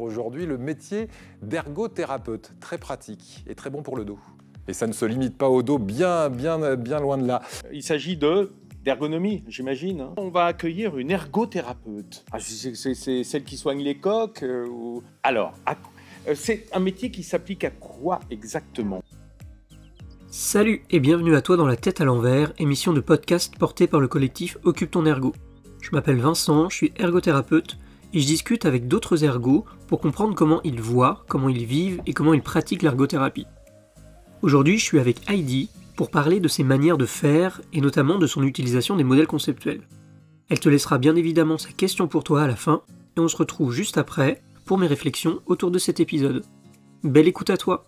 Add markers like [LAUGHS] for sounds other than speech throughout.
Aujourd'hui, le métier d'ergothérapeute, très pratique et très bon pour le dos. Et ça ne se limite pas au dos, bien, bien, bien loin de là. Il s'agit de d'ergonomie, j'imagine. hein. On va accueillir une ergothérapeute. Ah, c'est celle qui soigne les coques euh, ou... Alors, à- euh, c'est un métier qui s'applique à quoi exactement? Salut et bienvenue à toi dans La tête à l'envers, émission de podcast portée par le collectif Occupe ton ergo. Je m'appelle Vincent, je suis ergothérapeute et je discute avec d'autres ergots pour comprendre comment ils voient, comment ils vivent et comment ils pratiquent l'ergothérapie. Aujourd'hui, je suis avec Heidi pour parler de ses manières de faire et notamment de son utilisation des modèles conceptuels. Elle te laissera bien évidemment sa question pour toi à la fin et on se retrouve juste après pour mes réflexions autour de cet épisode. Belle écoute à toi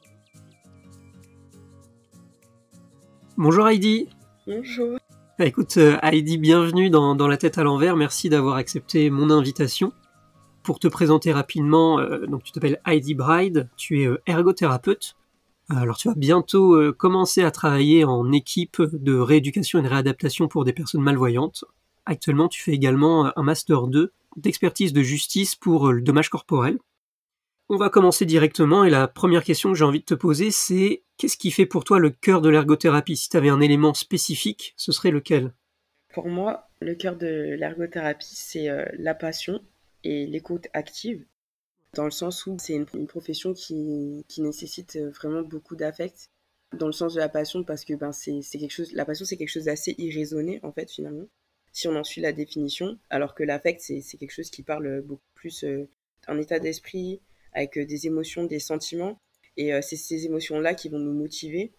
Bonjour Heidi Bonjour. Écoute, euh, Heidi, bienvenue dans, dans La tête à l'envers. Merci d'avoir accepté mon invitation. Pour te présenter rapidement, euh, tu t'appelles Heidi Bride, tu es euh, ergothérapeute. Euh, Alors tu vas bientôt commencer à travailler en équipe de rééducation et de réadaptation pour des personnes malvoyantes. Actuellement, tu fais également un master 2 d'expertise de justice pour le dommage corporel. On va commencer directement et la première question que j'ai envie de te poser, c'est qu'est-ce qui fait pour toi le cœur de l'ergothérapie? Si tu avais un élément spécifique, ce serait lequel? Pour moi, le cœur de l'ergothérapie, c'est la passion et l'écoute active, dans le sens où c'est une, profession qui, qui nécessite euh, vraiment beaucoup d'affect, dans le sens de la passion, parce que ben, c'est quelque chose, la passion, c'est quelque chose d'assez irraisonné, en fait, finalement, si on en suit la définition, alors que l'affect, c'est quelque chose qui parle beaucoup plus euh, d'un état d'esprit, avec euh, des émotions, des sentiments, et euh, c'est ces émotions-là qui vont nous motiver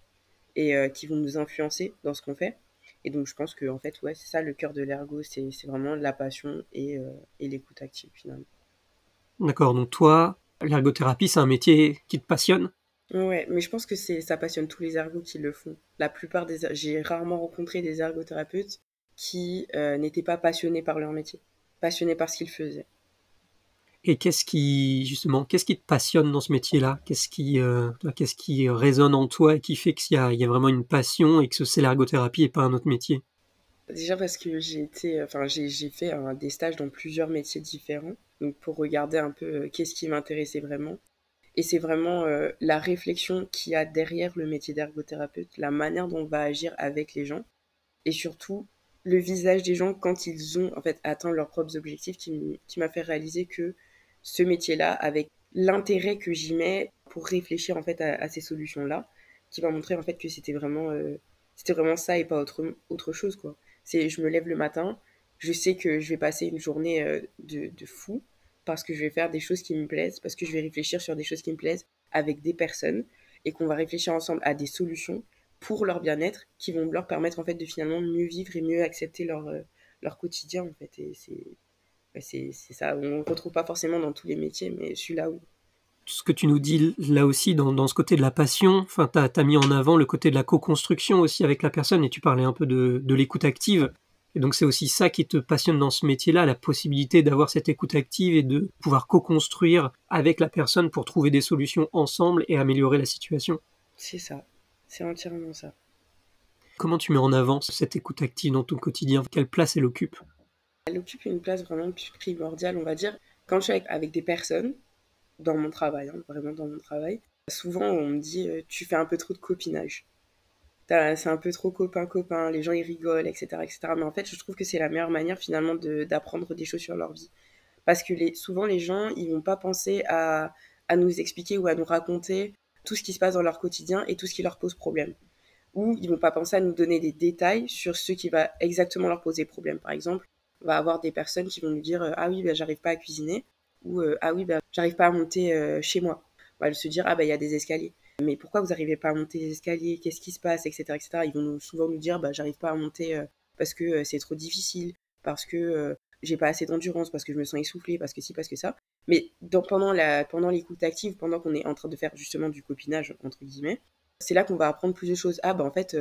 et qui vont nous influencer dans ce qu'on fait. Et donc, je pense que, en fait, ouais, c'est ça le cœur de l'ergo, c'est vraiment la passion et, euh, et l'écoute active, finalement. D'accord, donc toi, l'ergothérapie, c'est un métier qui te passionne? Ouais, mais je pense que c'est ça passionne tous les ergots qui le font. La plupart des... J'ai rarement rencontré des ergothérapeutes qui euh, n'étaient pas passionnés par leur métier, passionnés par ce qu'ils faisaient. Et qu'est-ce qui, justement, qu'est-ce qui te passionne dans ce métier-là? Qu'est-ce qui, euh, qu'est-ce qui résonne en toi et qui fait qu'il y y a vraiment une passion et que c'est l'ergothérapie et pas un autre métier? Déjà parce que j'ai été, enfin j'ai fait des stages dans plusieurs métiers différents, donc pour regarder un peu euh, qu'est-ce qui m'intéressait vraiment. Et c'est vraiment euh, la réflexion qu'il y a derrière le métier d'ergothérapeute, la manière dont on va agir avec les gens, et surtout le visage des gens quand ils ont en fait atteint leurs propres objectifs, qui m'a fait réaliser que ce métier-là, avec l'intérêt que j'y mets pour réfléchir en fait à, ces solutions-là, qui m'a montré en fait que c'était vraiment, euh, c'était vraiment ça et pas autre, autre chose quoi. C'est je me lève le matin, je sais que je vais passer une journée euh, de, de fou parce que je vais faire des choses qui me plaisent, parce que je vais réfléchir sur des choses qui me plaisent avec des personnes et qu'on va réfléchir ensemble à des solutions pour leur bien-être qui vont leur permettre en fait de finalement mieux vivre et mieux accepter leur, euh, leur quotidien en fait. Et c'est c'est ça, on ne retrouve pas forcément dans tous les métiers, mais celui-là où Ce que tu nous dis là aussi dans, dans ce côté de la passion, enfin, t'as as mis en avant le côté de la co-construction aussi avec la personne et tu parlais un peu de, de l'écoute active. Et donc c'est aussi ça qui te passionne dans ce métier-là, la possibilité d'avoir cette écoute active et de pouvoir co-construire avec la personne pour trouver des solutions ensemble et améliorer la situation. c'est ça, c'est entièrement ça. Comment tu mets en avant cette écoute active dans ton quotidien? Quelle place elle occupe? Elle occupe une place vraiment primordiale, on va dire. Quand je suis avec, des personnes, dans mon travail, hein, vraiment dans mon travail, souvent on me dit euh, tu fais un peu trop de copinage. C'est un peu trop copain-copain, les gens ils rigolent, etc., etc. Mais en fait, je trouve que c'est la meilleure manière finalement d'apprendre des choses sur leur vie. Parce que souvent les gens, ils vont pas penser à, à nous expliquer ou à nous raconter tout ce qui se passe dans leur quotidien et tout ce qui leur pose problème. Ou ils vont pas penser à nous donner des détails sur ce qui va exactement leur poser problème. Par exemple, va avoir des personnes qui vont nous dire euh, ah oui ben j'arrive pas à cuisiner ou euh, ah oui ben j'arrive pas à monter euh, chez moi on va se dire ah ben il y a des escaliers mais pourquoi vous arrivez pas à monter les escaliers? Qu'est-ce qui se passe? Etc etc. Ils vont souvent nous dire bah j'arrive pas à monter parce que c'est trop difficile parce que j'ai pas assez d'endurance parce que je me sens essoufflée parce que si parce que ça mais pendant la pendant l'écoute active pendant qu'on est en train de faire justement du copinage entre guillemets c'est là qu'on va apprendre plus de choses ah ben en fait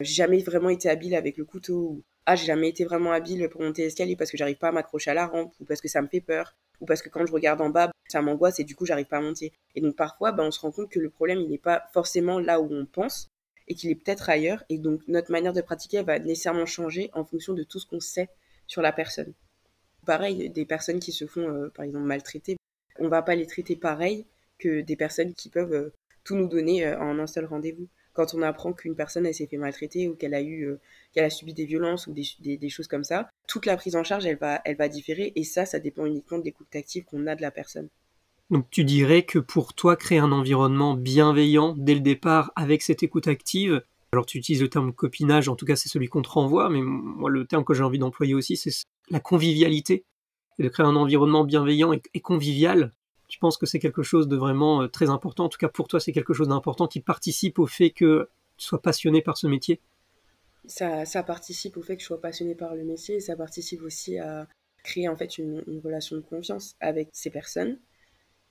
j'ai jamais vraiment été habile avec le couteau ou ah j'ai jamais été vraiment habile pour monter l'escalier parce que j'arrive pas à m'accrocher à la rampe ou parce que ça me fait peur ou parce que quand je regarde en bas ça m'angoisse et du coup j'arrive pas à monter. Et donc parfois ben, on se rend compte que le problème n'est pas forcément là où on pense et qu'il est peut-être ailleurs. Et donc notre manière de pratiquer va nécessairement changer en fonction de tout ce qu'on sait sur la personne. Pareil des personnes qui se font euh, par exemple maltraiter On va pas les traiter pareil que des personnes qui peuvent tout nous donner en un seul rendez-vous quand on apprend qu'une personne s'est fait maltraiter ou qu'elle a eu euh, qu'elle a subi des violences ou des, choses comme ça, toute la prise en charge elle va elle va différer et ça ça dépend uniquement de l'écoute active qu'on a de la personne. Donc tu dirais que pour toi créer un environnement bienveillant dès le départ avec cette écoute active, alors tu utilises le terme copinage, en tout cas c'est celui qu'on te renvoie, mais moi le terme que j'ai envie d'employer aussi c'est la convivialité et de créer un environnement bienveillant et convivial tu penses que c'est quelque chose de vraiment euh, très important En tout cas, pour toi, c'est quelque chose d'important qui participe au fait que tu sois passionné par ce métier ça, participe au fait que je sois passionné par le métier et ça participe aussi à créer en fait une, relation de confiance avec ces personnes.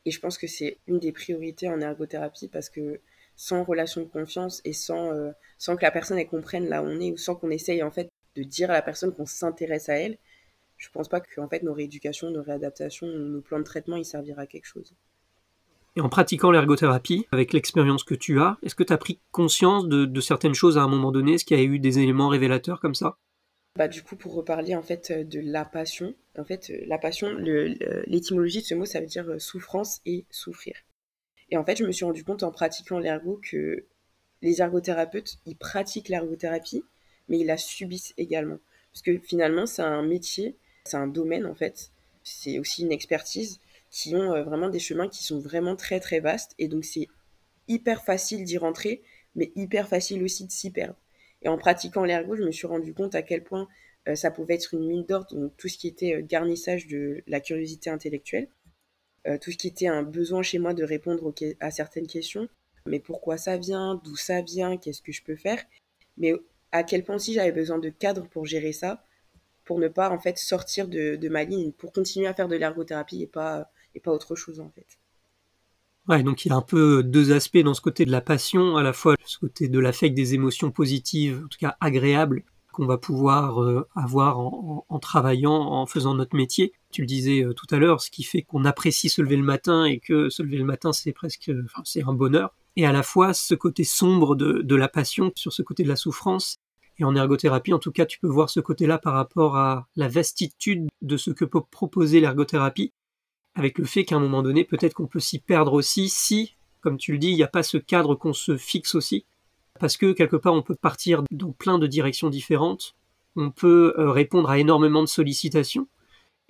Et je pense que c'est une des priorités en ergothérapie parce que sans relation de confiance et sans, euh, sans que la personne comprenne là où on est ou sans qu'on essaye en fait de dire à la personne qu'on s'intéresse à elle, je pense pas que en fait nos rééducations, nos réadaptations, nos plans de traitement, ils serviraient à quelque chose. Et en pratiquant l'ergothérapie, avec l'expérience que tu as, est-ce que tu as pris conscience de, certaines choses à un moment donné? Est-ce qu'il y a eu des éléments révélateurs comme ça? Bah, du coup, pour reparler en fait de la passion, en fait, la passion, l'étymologie de ce mot, ça veut dire euh, souffrance et souffrir. Et en fait, je me suis rendu compte en pratiquant l'ergo que les ergothérapeutes, ils pratiquent l'ergothérapie, mais ils la subissent également. Parce que finalement, c'est un métier c'est un domaine en fait, c'est aussi une expertise qui ont euh, vraiment des chemins qui sont vraiment très très vastes. Et donc c'est hyper facile d'y rentrer mais hyper facile aussi de s'y perdre. Et en pratiquant l'ergo, je me suis rendu compte à quel point euh, ça pouvait être une mine d'or, donc tout ce qui était euh, garnissage de la curiosité intellectuelle, tout ce qui était un besoin chez moi de répondre à certaines questions, mais pourquoi ça vient, d'où ça vient, qu'est-ce que je peux faire, mais à quel point aussi j'avais besoin de cadre pour gérer ça, pour ne pas en fait sortir de, ma ligne, pour continuer à faire de l'ergothérapie et pas, autre chose en fait. Ouais, donc il y a un peu deux aspects dans ce côté de la passion, à la fois ce côté de l'affect des émotions positives, en tout cas agréables, qu'on va pouvoir euh, avoir en, travaillant, en faisant notre métier. Tu le disais euh, tout à l'heure, ce qui fait qu'on apprécie se lever le matin et que se lever le matin c'est presque, un bonheur. Et à la fois ce côté sombre de la passion sur ce côté de la souffrance et en ergothérapie, en tout cas, tu peux voir ce côté-là par rapport à la vastitude de ce que peut proposer l'ergothérapie, avec le fait qu'à un moment donné, peut-être qu'on peut s'y perdre aussi si, comme tu le dis, il n'y a pas ce cadre qu'on se fixe aussi. Parce que quelque part, on peut partir dans plein de directions différentes, on peut euh, répondre à énormément de sollicitations,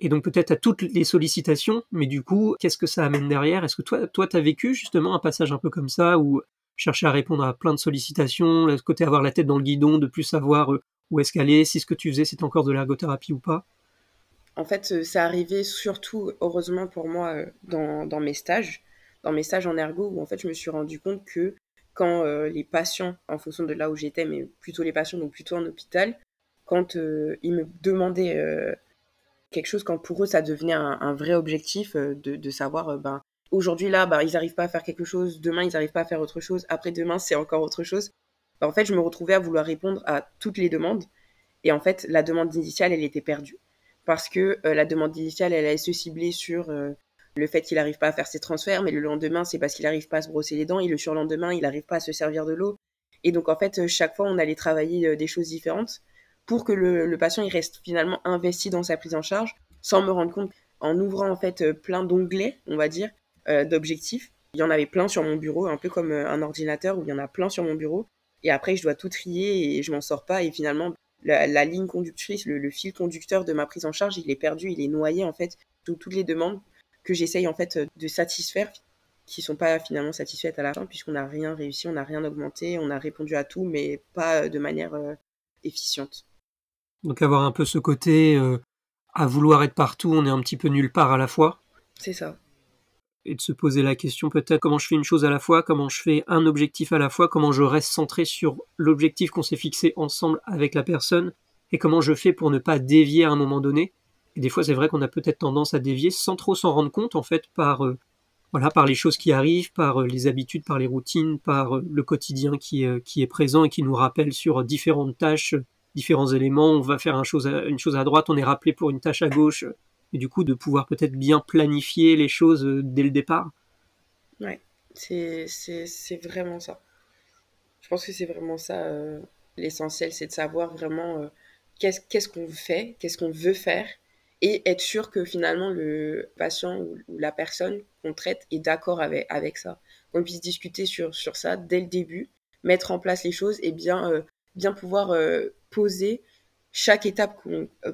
et donc peut-être à toutes les sollicitations, mais du coup, qu'est-ce que ça amène derrière? Est-ce que toi, toi, as vécu justement un passage un peu comme ça, où chercher à répondre à plein de sollicitations, le côté avoir la tête dans le guidon, de plus savoir euh, où est-ce qu'elle est, si ce que tu faisais c'est encore de l'ergothérapie ou pas. En fait, euh, ça arrivait surtout, heureusement pour moi, euh, dans, mes stages, dans mes stages en ergo, où en fait je me suis rendu compte que quand les patients, en fonction de là où j'étais, mais plutôt les patients, donc plutôt en hôpital, quand ils me demandaient quelque chose, quand pour eux ça devenait un, vrai objectif de, de savoir ben, aujourd'hui là, bah, ils n'arrivent pas à faire quelque chose, demain ils n'arrivent pas à faire autre chose, après demain c'est encore autre chose. Bah, en fait, je me retrouvais à vouloir répondre à toutes les demandes. Et en fait, la demande initiale, elle était perdue. Parce que euh, la demande initiale, elle allait se cibler sur euh, le fait qu'il n'arrive pas à faire ses transferts, mais le lendemain, c'est parce qu'il n'arrive pas à se brosser les dents, et le surlendemain, il n'arrive pas à se servir de l'eau. Et donc, en fait, chaque fois, on allait travailler euh, des choses différentes pour que le, le, patient il reste finalement investi dans sa prise en charge, sans me rendre compte, en ouvrant en fait plein d'onglets, on va dire, euh, d'objectifs. Il y en avait plein sur mon bureau, un peu comme euh, un ordinateur où il y en a plein sur mon bureau. Et après, je dois tout trier et je m'en sors pas. Et finalement, la, ligne conductrice, le, fil conducteur de ma prise en charge, il est perdu, il est noyé en fait sous toutes les demandes que j'essaye en fait de satisfaire qui sont pas finalement satisfaites à la fin puisqu'on n'a rien réussi, on n'a rien augmenté, on a répondu à tout mais pas de manière euh, efficiente. Donc avoir un peu ce côté à vouloir être partout, on est un petit peu nulle part à la fois. C'est ça et de se poser la question peut-être comment je fais une chose à la fois, comment je fais un objectif à la fois, comment je reste centré sur l'objectif qu'on s'est fixé ensemble avec la personne et comment je fais pour ne pas dévier à un moment donné. Et des fois, c'est vrai qu'on a peut-être tendance à dévier sans trop s'en rendre compte en fait par euh, les choses qui arrivent, par euh, les habitudes, par les routines, par euh, le quotidien qui, qui est présent et qui nous rappelle sur différentes tâches, différents éléments. On va faire une chose à droite, on est rappelé pour une tâche à gauche et du coup de pouvoir peut-être bien planifier les choses euh, dès le départ. Ouais, c'est vraiment ça. Je pense que c'est vraiment ça euh, l'essentiel, c'est de savoir vraiment euh, qu'est-ce qu'on fait, qu'est-ce qu'on veut faire, et être sûr que finalement le patient ou, la personne qu'on traite est d'accord avec, avec ça. Qu'on puisse discuter sur, sur ça dès le début, mettre en place les choses et bien, bien pouvoir poser chaque étape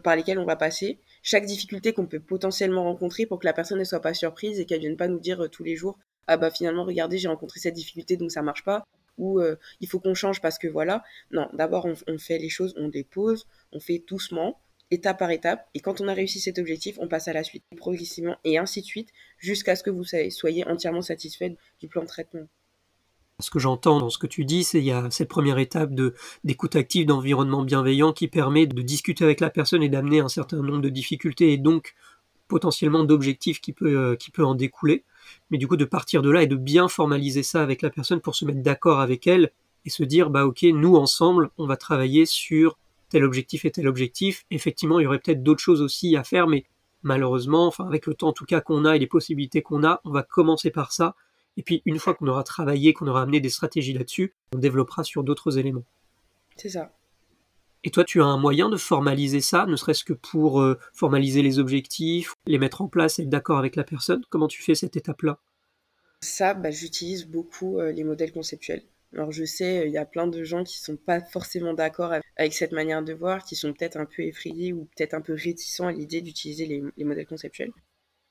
par lesquelles on va passer, chaque difficulté qu'on peut potentiellement rencontrer pour que la personne ne soit pas surprise et qu'elle vienne pas nous dire tous les jours ah bah finalement regardez j'ai rencontré cette difficulté donc ça marche pas ou il faut qu'on change parce que voilà non d'abord on, on, fait les choses on les pose on fait doucement étape par étape. Et quand on a réussi cet objectif, on passe à la suite, progressivement, et ainsi de suite, jusqu'à ce que vous soyez entièrement satisfait du plan de traitement. Ce que j'entends dans ce que tu dis, c'est qu'il y a cette première étape d'écoute active, d'environnement bienveillant qui permet de discuter avec la personne et d'amener un certain nombre de difficultés et donc potentiellement d'objectifs qui peut, euh, qui peut en découler. Mais du coup, de partir de là et de bien formaliser ça avec la personne pour se mettre d'accord avec elle et se dire, bah ok, nous ensemble, on va travailler sur tel objectif et tel objectif. Effectivement, il y aurait peut-être d'autres choses aussi à faire, mais malheureusement, avec le temps en tout cas qu'on a et les possibilités qu'on a, on va commencer par ça. Et puis une fois qu'on aura travaillé, qu'on aura amené des stratégies là-dessus, on développera sur d'autres éléments. C'est ça. Et toi, tu as un moyen de formaliser ça, ne serait-ce que pour euh, formaliser les objectifs, les mettre en place, être d'accord avec la personne? Comment tu fais cette étape-là? Ça, bah, j'utilise beaucoup euh, les modèles conceptuels. Alors je sais, il y a plein de gens qui sont pas forcément d'accord avec cette manière de voir, qui sont peut-être un peu effrayés ou peut-être un peu réticents à l'idée d'utiliser les, modèles conceptuels.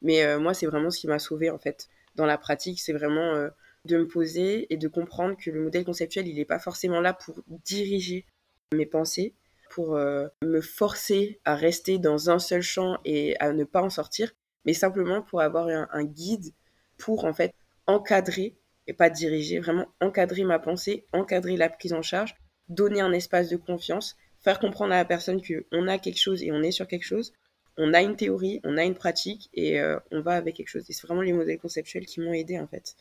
Mais euh, moi, c'est vraiment ce qui m'a sauvé en fait dans la pratique, c'est vraiment euh, de me poser et de comprendre que le modèle conceptuel, il n'est pas forcément là pour diriger mes pensées, pour euh, me forcer à rester dans un seul champ et à ne pas en sortir, mais simplement pour avoir un guide pour en fait encadrer et pas diriger, vraiment encadrer ma pensée, encadrer la prise en charge, donner un espace de confiance, faire comprendre à la personne qu'on a quelque chose et on est sur quelque chose, on a une théorie, on a une pratique et euh, on va avec quelque chose. Et c'est vraiment les modèles conceptuels qui m'ont aidé en fait.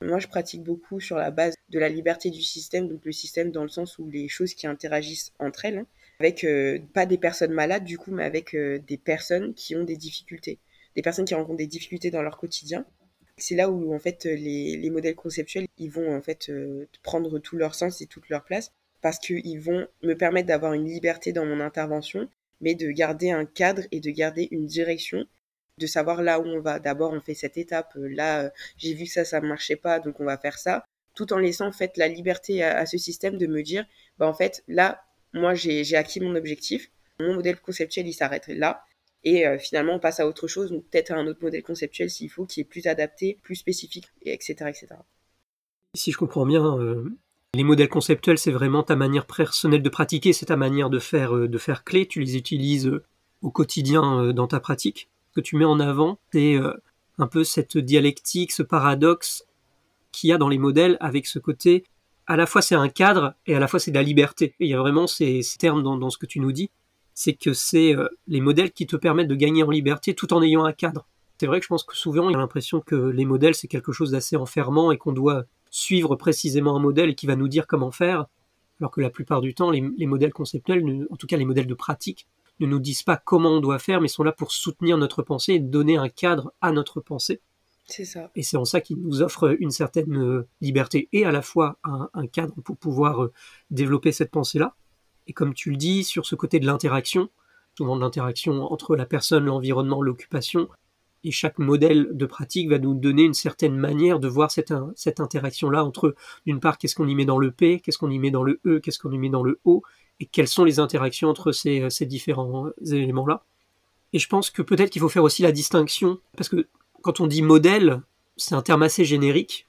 Moi, je pratique beaucoup sur la base de la liberté du système, donc le système dans le sens où les choses qui interagissent entre elles, avec euh, pas des personnes malades du coup, mais avec euh, des personnes qui ont des difficultés, des personnes qui rencontrent des difficultés dans leur quotidien c'est là où en fait les, modèles conceptuels ils vont en fait prendre tout leur sens et toute leur place parce qu'ils vont me permettre d'avoir une liberté dans mon intervention, mais de garder un cadre et de garder une direction, de savoir là où on va. D'abord on fait cette étape, euh, là euh, j'ai vu que ça ça ne marchait pas donc on va faire ça, tout en laissant en fait la liberté à, ce système de me dire bah en fait là moi j'ai acquis mon objectif, mon modèle conceptuel il s'arrête là et euh, finalement on passe à autre chose, ou peut-être à un autre modèle conceptuel s'il faut, qui est plus adapté, plus spécifique, etc. etc. Si je comprends bien, les modèles conceptuels, c'est vraiment ta manière personnelle de pratiquer, c'est ta manière de faire, euh, de faire clé, tu les utilises au quotidien dans ta pratique. Ce que tu mets en avant, c'est un peu cette dialectique, ce paradoxe qu'il y a dans les modèles avec ce côté, à la fois c'est un cadre et à la fois c'est de la liberté. Et il y a vraiment ces, termes dans ce que tu nous dis c'est que c'est euh, les modèles qui te permettent de gagner en liberté tout en ayant un cadre. C'est vrai que je pense que souvent, il y a l'impression que les modèles, c'est quelque chose d'assez enfermant et qu'on doit suivre précisément un modèle qui va nous dire comment faire, alors que la plupart du temps, les, modèles conceptuels, en tout cas les modèles de pratique, ne nous disent pas comment on doit faire, mais sont là pour soutenir notre pensée et donner un cadre à notre pensée. C'est ça. Et c'est en ça qu'ils nous offrent une certaine euh, liberté et à la fois un cadre pour pouvoir euh, développer cette pensée-là, et comme tu le dis, sur ce côté de l'interaction, souvent de l'interaction entre la personne, l'environnement, l'occupation, et chaque modèle de pratique va nous donner une certaine manière de voir cette, interaction-là entre, d'une part, qu'est-ce qu'on y met dans le P, qu'est-ce qu'on y met dans le E, qu'est-ce qu'on y met dans le O, et quelles sont les interactions entre ces, ces différents éléments-là. Et je pense que peut-être qu'il faut faire aussi la distinction, parce que quand on dit modèle, c'est un terme assez générique.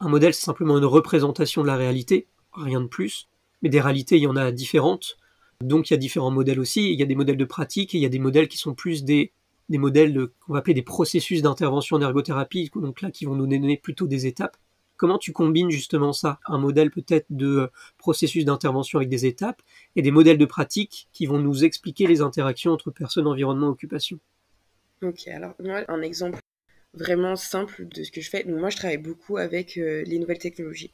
Un modèle, c'est simplement une représentation de la réalité, rien de plus mais des réalités, il y en a différentes. Donc il y a différents modèles aussi. Il y a des modèles de pratique et il y a des modèles qui sont plus des, des modèles qu'on va appeler des processus d'intervention en ergothérapie, donc là qui vont nous donner plutôt des étapes. Comment tu combines justement ça Un modèle peut-être de processus d'intervention avec des étapes et des modèles de pratique qui vont nous expliquer les interactions entre personnes, environnement, occupation? Ok, alors moi, un exemple vraiment simple de ce que je fais. moi, je travaille beaucoup avec euh, les nouvelles technologies.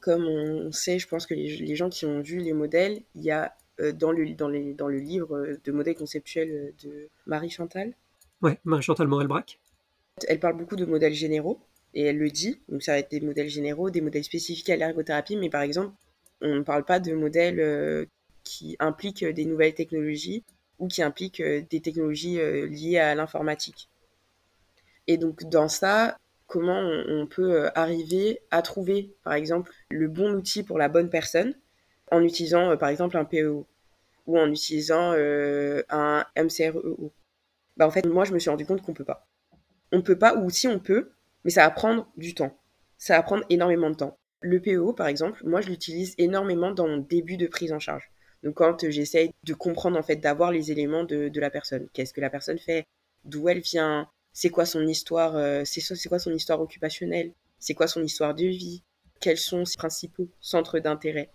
Comme on sait, je pense que les, gens qui ont vu les modèles, il y a euh, dans, le, dans, les, dans le livre de modèles conceptuels de Marie Chantal. Ouais, Marie Chantal Morel-Brac. Elle parle beaucoup de modèles généraux et elle le dit. Donc ça va être des modèles généraux, des modèles spécifiques à l'ergothérapie, mais par exemple, on ne parle pas de modèles euh, qui impliquent des nouvelles technologies ou qui impliquent des technologies liées à l'informatique. Et donc dans ça, comment on, peut arriver à trouver, par exemple, le bon outil pour la bonne personne en utilisant, par exemple, un PEO ou en utilisant un MCREO. Bah, en fait, moi, je me suis rendu compte qu'on peut pas. On peut pas, ou si on peut, mais ça va prendre du temps. Ça va prendre énormément de temps. Le PEO, par exemple, moi, je l'utilise énormément dans mon début de prise en charge. Donc, quand j'essaye de comprendre, en fait, d'avoir les éléments de, de la personne. Qu'est-ce que la personne fait? D'où elle vient? C'est quoi son histoire euh, C'est quoi son histoire occupationnelle? C'est quoi son histoire de vie? Quels sont ses principaux centres d'intérêt?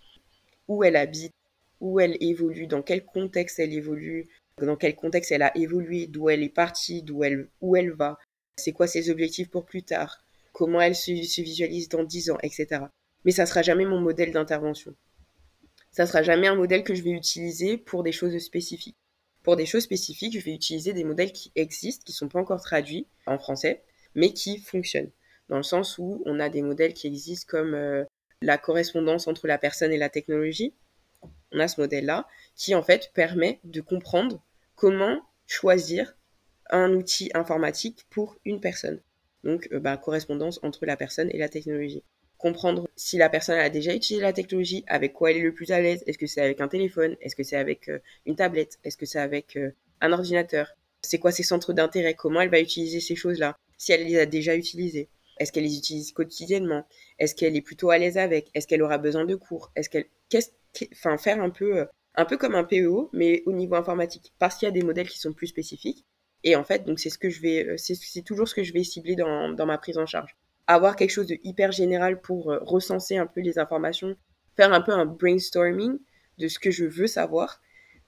Où elle habite Où elle évolue Dans quel contexte elle évolue Dans quel contexte elle a évolué D'où elle est partie D'où elle, où elle va C'est quoi ses objectifs pour plus tard comment elle se, visualise dans 10 ans, etc. Mais ça sera jamais mon modèle d'intervention. Ça sera jamais un modèle que je vais utiliser pour des choses spécifiques. Pour des choses spécifiques, je vais utiliser des modèles qui existent, qui sont pas encore traduits en français, mais qui fonctionnent. Dans le sens où on a des modèles qui existent comme euh, la correspondance entre la personne et la technologie. On a ce modèle-là qui en fait permet de comprendre comment choisir un outil informatique pour une personne. Donc, euh, bah, correspondance entre la personne et la technologie. Comprendre si la personne a déjà utilisé la technologie, avec quoi elle est le plus à l'aise. Est-ce que c'est avec un téléphone? Est-ce que c'est avec euh, une tablette? Est-ce que c'est avec euh, un ordinateur? C'est quoi ses centres d'intérêt? Comment elle va utiliser ces choses-là? Si elle les a déjà utilisées? Est-ce qu'elle les utilise quotidiennement? Est-ce qu'elle est plutôt à l'aise avec? Est-ce qu'elle aura besoin de cours? Est-ce qu'elle... Enfin, faire un peu un peu comme un PEO, mais au niveau informatique, parce qu'il y a des modèles qui sont plus spécifiques. Et en fait, donc c'est ce que je vais, euh, c'est toujours ce que je vais cibler dans, dans, ma prise en charge. Avoir quelque chose de hyper général pour euh, recenser un peu les informations, faire un peu un brainstorming de ce que je veux savoir,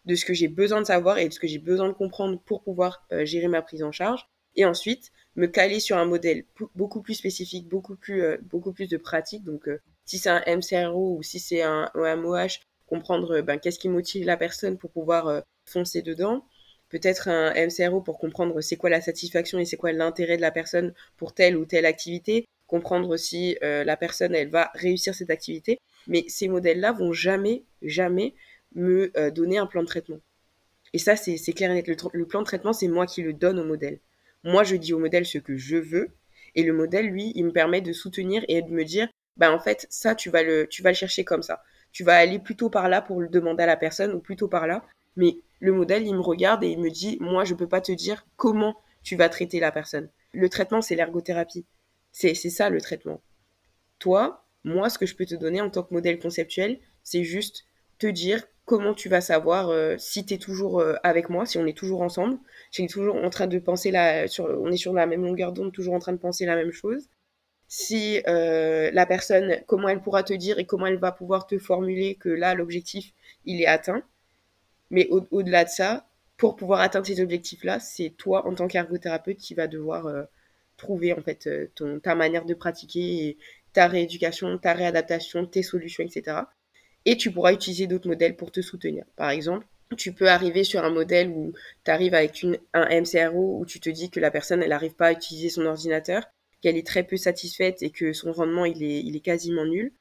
de ce que j'ai besoin de savoir et de ce que j'ai besoin de comprendre pour pouvoir euh, gérer ma prise en charge. Et ensuite, me caler sur un modèle beaucoup plus spécifique, beaucoup plus, beaucoup plus de pratique. Donc, si c'est un MCRO ou si c'est un OMOH, comprendre ben, qu'est-ce qui motive la personne pour pouvoir foncer dedans peut-être un MCRO pour comprendre c'est quoi la satisfaction et c'est quoi l'intérêt de la personne pour telle ou telle activité, comprendre si euh, la personne elle va réussir cette activité. Mais ces modèles-là vont jamais, jamais me euh, donner un plan de traitement. Et ça, c'est clair et net. Le, plan de traitement, c'est moi qui le donne au modèle. Moi, je dis au modèle ce que je veux. Et le modèle, lui, il me permet de soutenir et de me dire, bah en fait, ça, tu vas le, tu vas le chercher comme ça. Tu vas aller plutôt par là pour le demander à la personne ou plutôt par là. Mais le modèle, il me regarde et il me dit, moi, je peux pas te dire comment tu vas traiter la personne. Le traitement, c'est l'ergothérapie. C'est ça le traitement. Toi, moi, ce que je peux te donner en tant que modèle conceptuel, c'est juste te dire comment tu vas savoir euh, si tu es toujours euh, avec moi, si on est toujours ensemble, si on est toujours en train de penser la, on est sur la même longueur d'onde, toujours en train de penser la même chose. Si euh, la personne, comment elle pourra te dire et comment elle va pouvoir te formuler que là, l'objectif, il est atteint. Mais au-delà de ça, pour pouvoir atteindre ces objectifs-là, c'est toi, en tant qu'ergothérapeute, qui va devoir trouver en fait ton, ta manière de pratiquer, ta rééducation, ta réadaptation, tes solutions, etc. Et tu pourras utiliser d'autres modèles pour te soutenir. Par exemple, tu peux arriver sur un modèle où tu arrives avec une, un MCRO où tu te dis que la personne, elle n'arrive pas à utiliser son ordinateur, qu'elle est très peu satisfaite et que son rendement, il est, il est quasiment nul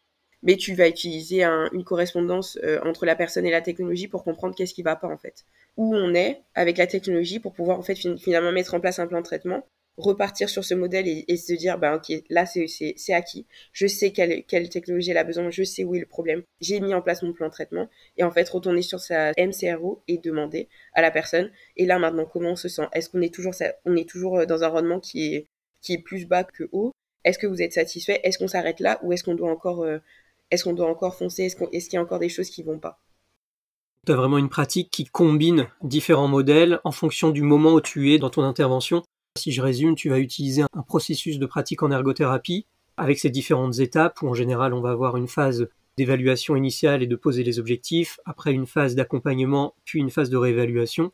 mais tu vas utiliser une correspondance euh, entre la personne et la technologie pour comprendre qu'est-ce qui va pas en fait. Où on est avec la technologie pour pouvoir en fait finalement mettre en place un plan de traitement, repartir sur ce modèle et, se dire bah ok là c'est acquis, je sais quelle, quelle technologie elle a besoin, je sais où est le problème, j'ai mis en place mon plan de traitement. Et en fait retourner sur sa MCRO et demander à la personne. Et là maintenant comment on se sent, est-ce qu'on est toujours est toujours euh, dans un rendement qui est qui est plus bas que haut, est-ce que vous êtes satisfait, est-ce qu'on s'arrête là? Ou est-ce qu'on doit encore euh, est-ce qu'on doit encore foncer? Est-ce qu'il y a encore des choses qui vont pas? Tu as vraiment une pratique qui combine différents modèles en fonction du moment où tu es dans ton intervention? Si je résume, tu vas utiliser un processus de pratique en ergothérapie avec ces différentes étapes où en général on va avoir une phase d'évaluation initiale et de poser les objectifs, après une phase d'accompagnement, puis une phase de réévaluation.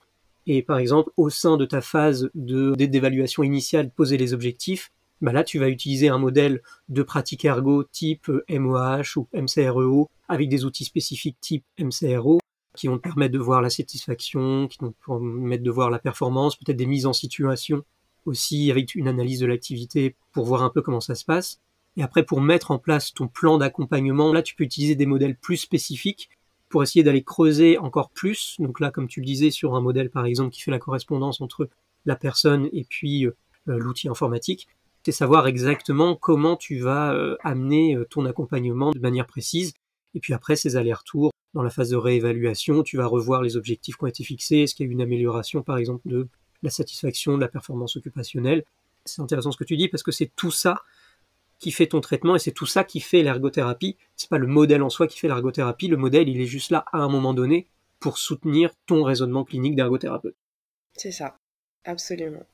Et par exemple, au sein de ta phase d'évaluation initiale, poser les objectifs, bah là tu vas utiliser un modèle de pratique ergo type MOH ou MCREO avec des outils spécifiques type MCRO qui vont te permettre de voir la satisfaction, qui vont te permettre de voir la performance, peut-être des mises en situation aussi avec une analyse de l'activité pour voir un peu comment ça se passe. Et après, pour mettre en place ton plan d'accompagnement, là, tu peux utiliser des modèles plus spécifiques pour essayer d'aller creuser encore plus. Donc là, comme tu le disais, sur un modèle par exemple qui fait la correspondance entre la personne et puis euh, l'outil informatique, c'est savoir exactement comment tu vas euh, amener euh, ton accompagnement de manière précise. Et puis après ces allers-retours, dans la phase de réévaluation, tu vas revoir les objectifs qui ont été fixés, est-ce qu'il y a eu une amélioration par exemple de la satisfaction, de la performance occupationnelle. C'est intéressant ce que tu dis parce que c'est tout ça qui fait ton traitement et c'est tout ça qui fait l'ergothérapie. C'est pas le modèle en soi qui fait l'ergothérapie, le modèle il est juste là à un moment donné pour soutenir ton raisonnement clinique d'ergothérapeute. C'est ça, absolument.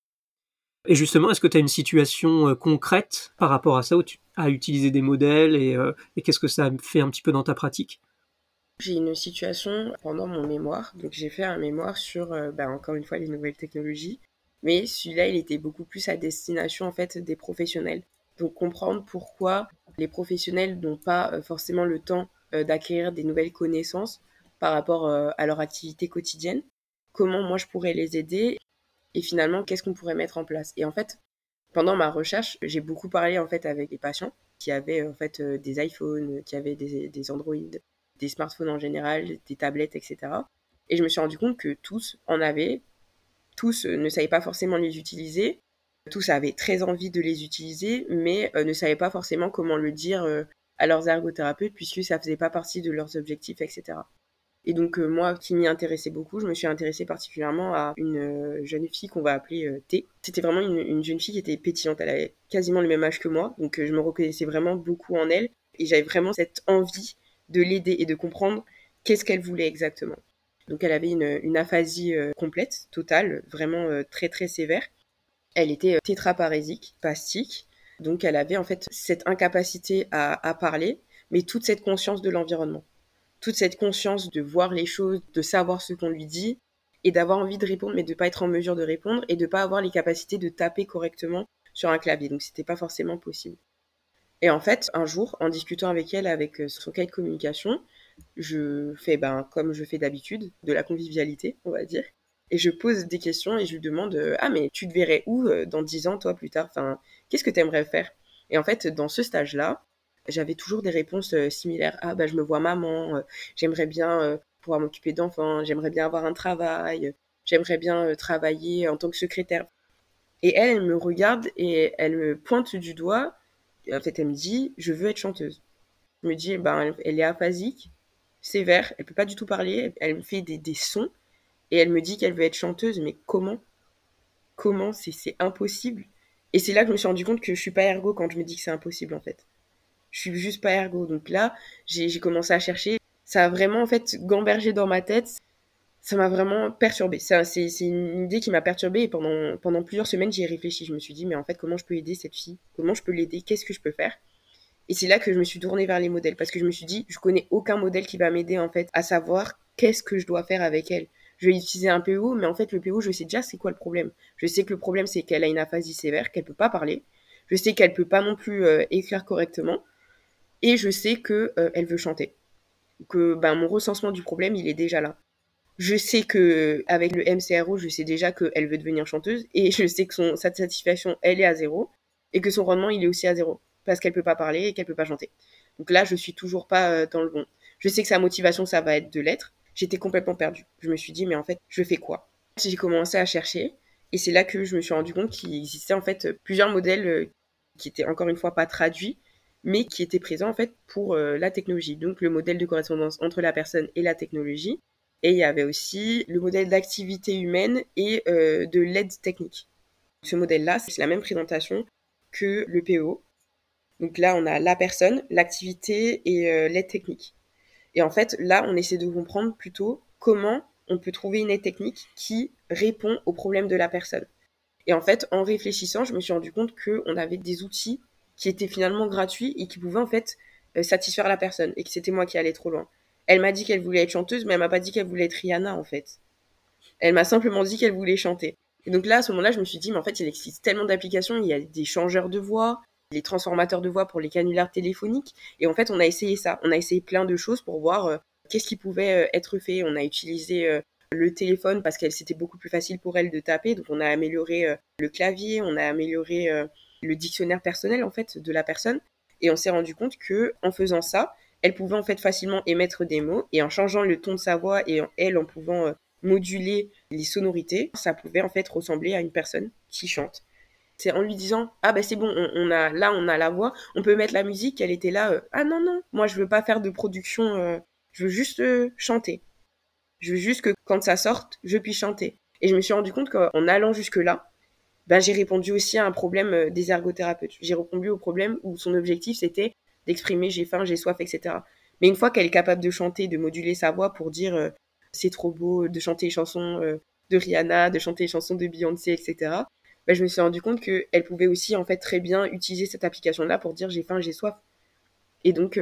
Et justement, est-ce que tu as une situation euh, concrète par rapport à ça où tu as utilisé des modèles et, euh, et qu'est-ce que ça fait un petit peu dans ta pratique? J'ai une situation pendant mon mémoire. Donc j'ai fait un mémoire sur, euh, bah, encore une fois, les nouvelles technologies. Mais celui-là, il était beaucoup plus à destination en fait des professionnels. Donc comprendre pourquoi les professionnels n'ont pas forcément le temps d'acquérir des nouvelles connaissances par rapport à leur activité quotidienne. Comment moi je pourrais les aider et finalement qu'est-ce qu'on pourrait mettre en place? Et en fait, pendant ma recherche, j'ai beaucoup parlé en fait avec des patients qui avaient en fait euh, des iPhones, qui avaient des, des des smartphones en général, des tablettes, etc. Et je me suis rendu compte que tous en avaient, tous euh, ne savaient pas forcément les utiliser, tous avaient très envie de les utiliser, mais euh, ne savaient pas forcément comment le dire à leurs ergothérapeutes puisque ça faisait pas partie de leurs objectifs, etc. Et donc euh, moi qui m'y intéressais beaucoup, je me suis intéressée particulièrement à une euh, jeune fille qu'on va appeler euh, T. C'était vraiment une, jeune fille qui était pétillante, elle avait quasiment le même âge que moi, donc je me reconnaissais vraiment beaucoup en elle et j'avais vraiment cette envie de l'aider et de comprendre qu'est-ce qu'elle voulait exactement. Donc elle avait une, aphasie complète, totale, vraiment très très sévère. Elle était tétraparésique, spastique, donc elle avait en fait cette incapacité à parler, mais toute cette conscience de l'environnement toute cette conscience de voir les choses, de savoir ce qu'on lui dit et d'avoir envie de répondre, mais de pas être en mesure de répondre et de pas avoir les capacités de taper correctement sur un clavier. Donc c'était pas forcément possible. Et en fait, un jour, en discutant avec elle, avec euh, son cahier de communication, je fais, ben, comme je fais d'habitude, de la convivialité, on va dire. Et je pose des questions et je lui demande euh, Ah, mais tu te verrais où euh, dans dix ans, toi, plus tard? Enfin, qu'est-ce que tu aimerais faire Et en fait, dans ce stage-là, j'avais toujours des réponses similaires. Ah, bah, je me vois maman, j'aimerais bien pouvoir m'occuper d'enfants, j'aimerais bien avoir un travail, j'aimerais bien travailler en tant que secrétaire. Et elle, elle me regarde et elle me pointe du doigt. En fait, elle me dit, je veux être chanteuse. Je me dis, ben, elle est aphasique, sévère, elle peut pas du tout parler, elle me fait des, des sons et elle me dit qu'elle veut être chanteuse, mais comment? Comment? C'est impossible. Et c'est là que je me suis rendu compte que je suis pas ergo quand je me dis que c'est impossible en fait je suis juste pas ergo. Donc là, j'ai commencé à chercher. Ça a vraiment en fait gambergé dans ma tête. Ça m'a vraiment perturbée. C'est une idée qui m'a perturbée et pendant, plusieurs semaines, j'y ai réfléchi. Je me suis dit, mais en fait, comment je peux aider cette fille? Comment je peux l'aider? Qu'est-ce que je peux faire? Et c'est là que je me suis tournée vers les modèles parce que je me suis dit, je connais aucun modèle qui va m'aider en fait à savoir qu'est-ce que je dois faire avec elle. Je vais utiliser un PO, mais en fait, le PO, je sais déjà c'est quoi le problème. Je sais que le problème, c'est qu'elle a une aphasie sévère, qu'elle peut pas parler. Je sais qu'elle peut pas non plus euh, écrire correctement et je sais que euh, elle veut chanter. Que ben, mon recensement du problème, il est déjà là. Je sais que avec le MCRO, je sais déjà qu'elle veut devenir chanteuse et je sais que son, sa satisfaction, elle est à zéro et que son rendement, il est aussi à zéro parce qu'elle peut pas parler et qu'elle peut pas chanter. Donc là, je suis toujours pas euh, dans le bon. Je sais que sa motivation, ça va être de l'être. J'étais complètement perdue. Je me suis dit, mais en fait, je fais quoi? J'ai commencé à chercher et c'est là que je me suis rendu compte qu'il existait en fait plusieurs modèles euh, qui étaient encore une fois pas traduits mais qui était présent en fait pour euh, la technologie. Donc le modèle de correspondance entre la personne et la technologie. Et il y avait aussi le modèle d'activité humaine et euh, de l'aide technique. Ce modèle-là, c'est la même présentation que le PO. Donc là, on a la personne, l'activité et euh, l'aide technique. Et en fait, là, on essaie de comprendre plutôt comment on peut trouver une aide technique qui répond aux problèmes de la personne. Et en fait, en réfléchissant, je me suis rendu compte qu'on avait des outils qui était finalement gratuit et qui pouvait en fait euh, satisfaire la personne et que c'était moi qui allais trop loin. Elle m'a dit qu'elle voulait être chanteuse, mais elle m'a pas dit qu'elle voulait être Rihanna en fait. Elle m'a simplement dit qu'elle voulait chanter. Et donc là, à ce moment-là, je me suis dit, mais en fait, il existe tellement d'applications, il y a des changeurs de voix, des transformateurs de voix pour les canulars téléphoniques. Et en fait, on a essayé ça. On a essayé plein de choses pour voir euh, qu'est-ce qui pouvait euh, être fait. On a utilisé le téléphone parce que c'était beaucoup plus facile pour elle de taper. Donc on a amélioré le clavier, on a amélioré le dictionnaire personnel en fait de la personne. Et on s'est rendu compte que en faisant ça, elle pouvait en fait facilement émettre des mots et en changeant le ton de sa voix et en, elle en pouvant euh, moduler les sonorités, ça pouvait en fait ressembler à une personne qui chante. C'est en lui disant ah ben c'est bon, on, a là on a la voix, on peut mettre la musique. Elle était là ah non non, moi je veux pas faire de production, je veux juste chanter. Je veux juste que quand ça sorte, je puisse chanter. Et je me suis rendu compte qu'en allant jusque-là, ben, j'ai répondu aussi à un problème euh, des ergothérapeutes. J'ai répondu au problème où son objectif c'était d'exprimer j'ai faim, j'ai soif, etc. Mais une fois qu'elle est capable de chanter, de moduler sa voix pour dire euh, c'est trop beau, de chanter les chansons euh, de Rihanna, de chanter les chansons de Beyoncé, etc. Ben, je me suis rendu compte qu'elle pouvait aussi en fait très bien utiliser cette application-là pour dire j'ai faim, j'ai soif. Et donc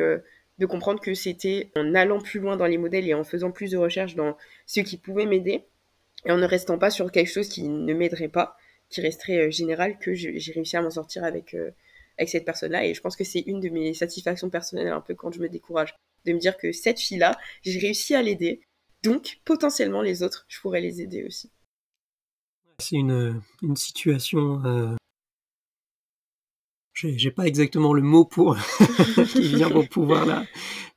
de comprendre que c'était en allant plus loin dans les modèles et en faisant plus de recherches dans ce qui pouvait m'aider et en ne restant pas sur quelque chose qui ne m'aiderait pas, qui resterait euh, général, que j'ai réussi à m'en sortir avec, euh, avec cette personne-là. Et je pense que c'est une de mes satisfactions personnelles un peu quand je me décourage, de me dire que cette fille-là, j'ai réussi à l'aider. Donc, potentiellement, les autres, je pourrais les aider aussi. C'est une, situation euh, j'ai pas exactement le mot pour [LAUGHS] pouvoir la,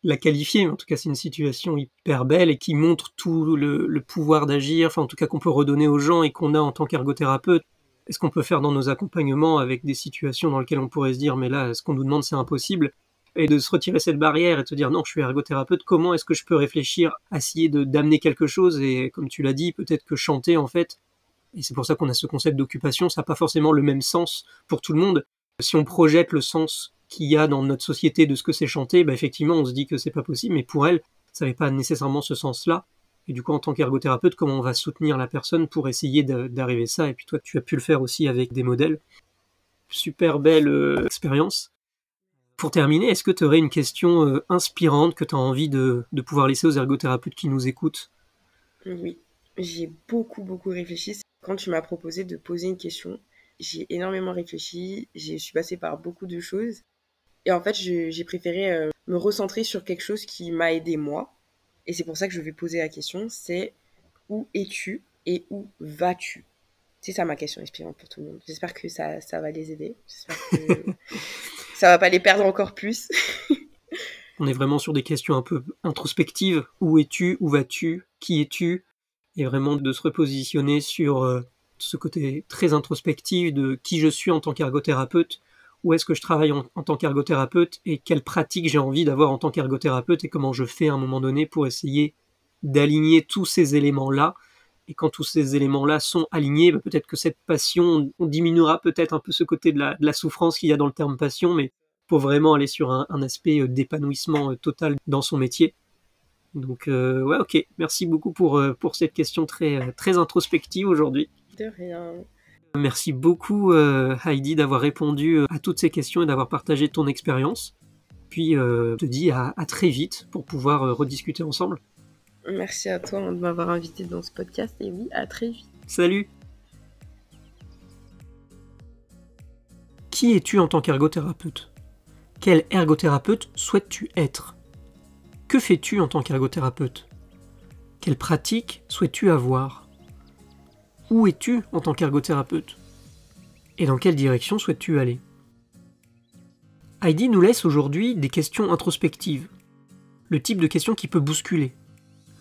la qualifier, mais en tout cas c'est une situation hyper belle et qui montre tout le, le pouvoir d'agir, enfin en tout cas qu'on peut redonner aux gens et qu'on a en tant qu'ergothérapeute. Est-ce qu'on peut faire dans nos accompagnements avec des situations dans lesquelles on pourrait se dire mais là ce qu'on nous demande c'est impossible et de se retirer cette barrière et de se dire non je suis ergothérapeute comment est-ce que je peux réfléchir essayer d'amener quelque chose et comme tu l'as dit peut-être que chanter en fait et c'est pour ça qu'on a ce concept d'occupation ça n'a pas forcément le même sens pour tout le monde si on projette le sens qu'il y a dans notre société de ce que c'est chanter, bah effectivement, on se dit que c'est pas possible, mais pour elle, ça n'avait pas nécessairement ce sens-là. Et du coup, en tant qu'ergothérapeute, comment on va soutenir la personne pour essayer d'arriver ça? Et puis toi, tu as pu le faire aussi avec des modèles. Super belle euh, expérience. Pour terminer, est-ce que tu aurais une question euh, inspirante que tu as envie de, de pouvoir laisser aux ergothérapeutes qui nous écoutent? Oui, j'ai beaucoup, beaucoup réfléchi. Quand tu m'as proposé de poser une question, j'ai énormément réfléchi, je suis passée par beaucoup de choses. Et en fait, j'ai préféré euh, me recentrer sur quelque chose qui m'a aidé moi. Et c'est pour ça que je vais poser la question, c'est où es-tu et où vas-tu? C'est ça ma question inspirante pour tout le monde. J'espère que ça, ça va les aider. J'espère que [LAUGHS] ça va pas les perdre encore plus. On est vraiment sur des questions un peu introspectives. Où es-tu? Où vas-tu? Qui es-tu? Et vraiment de se repositionner sur euh, ce côté très introspectif de qui je suis en tant qu'ergothérapeute, où est-ce que je travaille en, tant qu'ergothérapeute et quelle pratique j'ai envie d'avoir en tant qu'ergothérapeute et comment je fais à un moment donné pour essayer d'aligner tous ces éléments-là. Et quand tous ces éléments-là sont alignés, bah, peut-être que cette passion, on diminuera peut-être un peu ce côté de la, souffrance qu'il y a dans le terme passion, mais pour vraiment aller sur un, aspect euh, d'épanouissement euh, total dans son métier. Donc euh, ouais, ok, merci beaucoup pour, cette question très, très introspective aujourd'hui rien. Merci beaucoup euh, Heidi d'avoir répondu euh, à toutes ces questions et d'avoir partagé ton expérience. Puis euh, je te dis à, très vite pour pouvoir rediscuter ensemble. Merci à toi de m'avoir invité dans ce podcast et oui, à très vite. Salut Qui es-tu en tant qu'ergothérapeute? Quel ergothérapeute souhaites-tu être? Que fais-tu en tant qu'ergothérapeute? Quelle pratique souhaites-tu avoir? Où es-tu en tant qu'ergothérapeute? Et dans quelle direction souhaites-tu aller? Heidi nous laisse aujourd'hui des questions introspectives. Le type de question qui peut bousculer.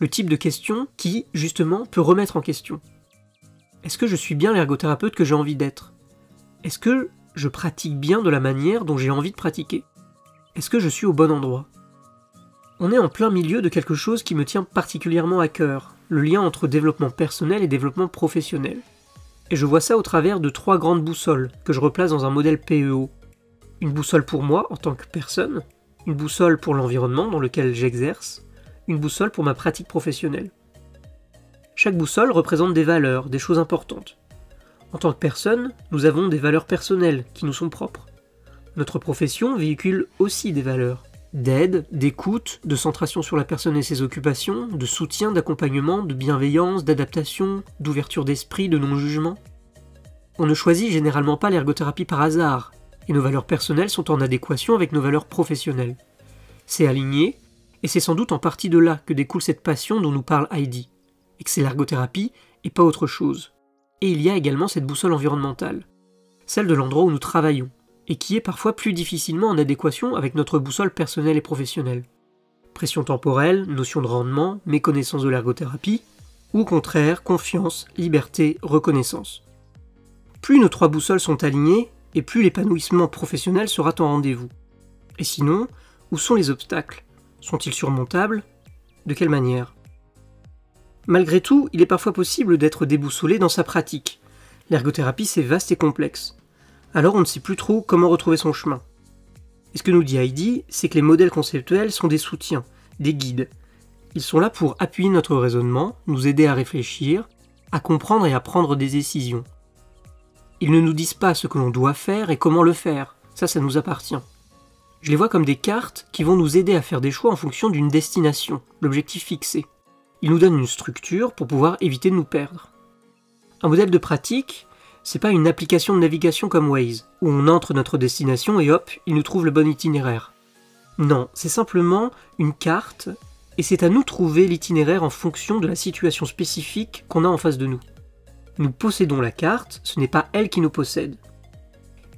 Le type de question qui, justement, peut remettre en question. Est-ce que je suis bien l'ergothérapeute que j'ai envie d'être? Est-ce que je pratique bien de la manière dont j'ai envie de pratiquer? Est-ce que je suis au bon endroit? On est en plein milieu de quelque chose qui me tient particulièrement à cœur, le lien entre développement personnel et développement professionnel. Et je vois ça au travers de trois grandes boussoles que je replace dans un modèle PEO. Une boussole pour moi en tant que personne, une boussole pour l'environnement dans lequel j'exerce, une boussole pour ma pratique professionnelle. Chaque boussole représente des valeurs, des choses importantes. En tant que personne, nous avons des valeurs personnelles qui nous sont propres. Notre profession véhicule aussi des valeurs d'aide, d'écoute, de centration sur la personne et ses occupations, de soutien, d'accompagnement, de bienveillance, d'adaptation, d'ouverture d'esprit, de non-jugement. On ne choisit généralement pas l'ergothérapie par hasard, et nos valeurs personnelles sont en adéquation avec nos valeurs professionnelles. C'est aligné, et c'est sans doute en partie de là que découle cette passion dont nous parle Heidi, et que c'est l'ergothérapie et pas autre chose. Et il y a également cette boussole environnementale, celle de l'endroit où nous travaillons, et qui est parfois plus difficilement en adéquation avec notre boussole personnelle et professionnelle. Pression temporelle, notion de rendement, méconnaissance de l'ergothérapie, ou au contraire, confiance, liberté, reconnaissance. Plus nos trois boussoles sont alignées, et plus l'épanouissement professionnel sera en rendez-vous. Et sinon, où sont les obstacles? Sont-ils surmontables? De quelle manière? Malgré tout, il est parfois possible d'être déboussolé dans sa pratique. L'ergothérapie, c'est vaste et complexe. Alors on ne sait plus trop comment retrouver son chemin. Et ce que nous dit Heidi, c'est que les modèles conceptuels sont des soutiens, des guides. Ils sont là pour appuyer notre raisonnement, nous aider à réfléchir, à comprendre et à prendre des décisions. Ils ne nous disent pas ce que l'on doit faire et comment le faire, ça ça nous appartient. Je les vois comme des cartes qui vont nous aider à faire des choix en fonction d'une destination, l'objectif fixé. Ils nous donnent une structure pour pouvoir éviter de nous perdre. Un modèle de pratique, c'est pas une application de navigation comme Waze, où on entre notre destination et hop, il nous trouve le bon itinéraire. Non, c'est simplement une carte, et c'est à nous trouver l'itinéraire en fonction de la situation spécifique qu'on a en face de nous. Nous possédons la carte, ce n'est pas elle qui nous possède.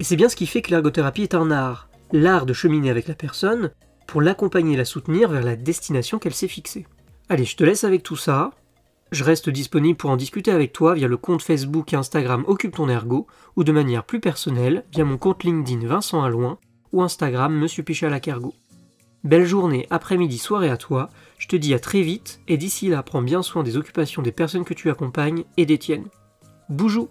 Et c'est bien ce qui fait que l'ergothérapie est un art, l'art de cheminer avec la personne pour l'accompagner et la soutenir vers la destination qu'elle s'est fixée. Allez, je te laisse avec tout ça, je reste disponible pour en discuter avec toi via le compte Facebook et Instagram Occupe ton ergo ou de manière plus personnelle via mon compte LinkedIn Vincent Alloin ou Instagram Monsieur Pichalac Ergo. Belle journée, après-midi, soirée à toi. Je te dis à très vite et d'ici là, prends bien soin des occupations des personnes que tu accompagnes et des tiennes. Boujou